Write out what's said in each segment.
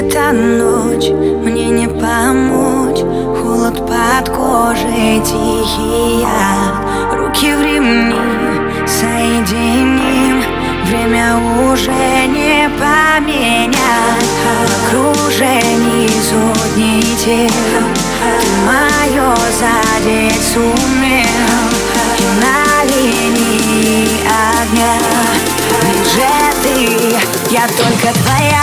это ночь, мне не помочь. Холод под кожей тихий Руки в ремни соединим. Время уже не поменять. Окружений сотни тел Ты мое задеть сумел. И на линии огня. Ближе ты, я только твоя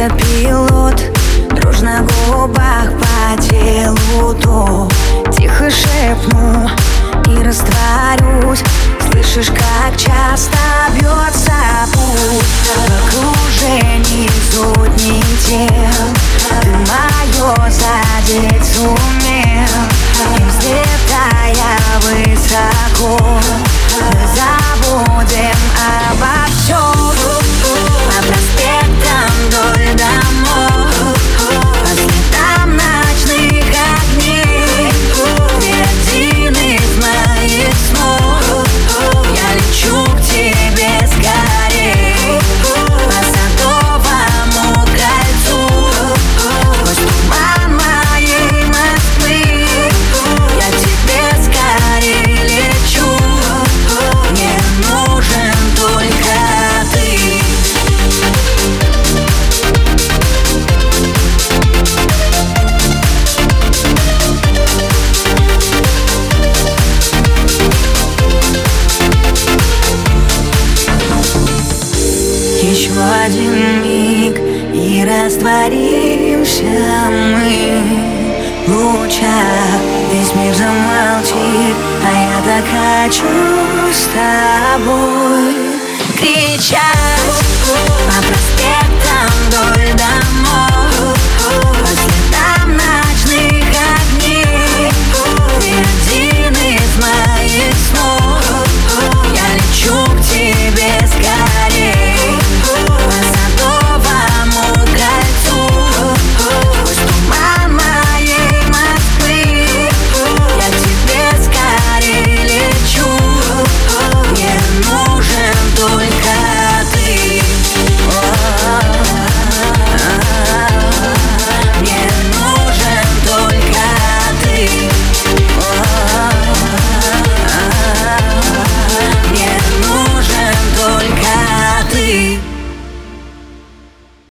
автопилот Дрожь на губах по телу то Тихо шепну и растворюсь. Слышишь, как часто бьется путь. В окружении сотни тел. Ты мое задеть сумел. И взлетая высоко Еще один миг и растворимся мы. В лучах Весь мир замолчит, а я так хочу с тобой. Кричать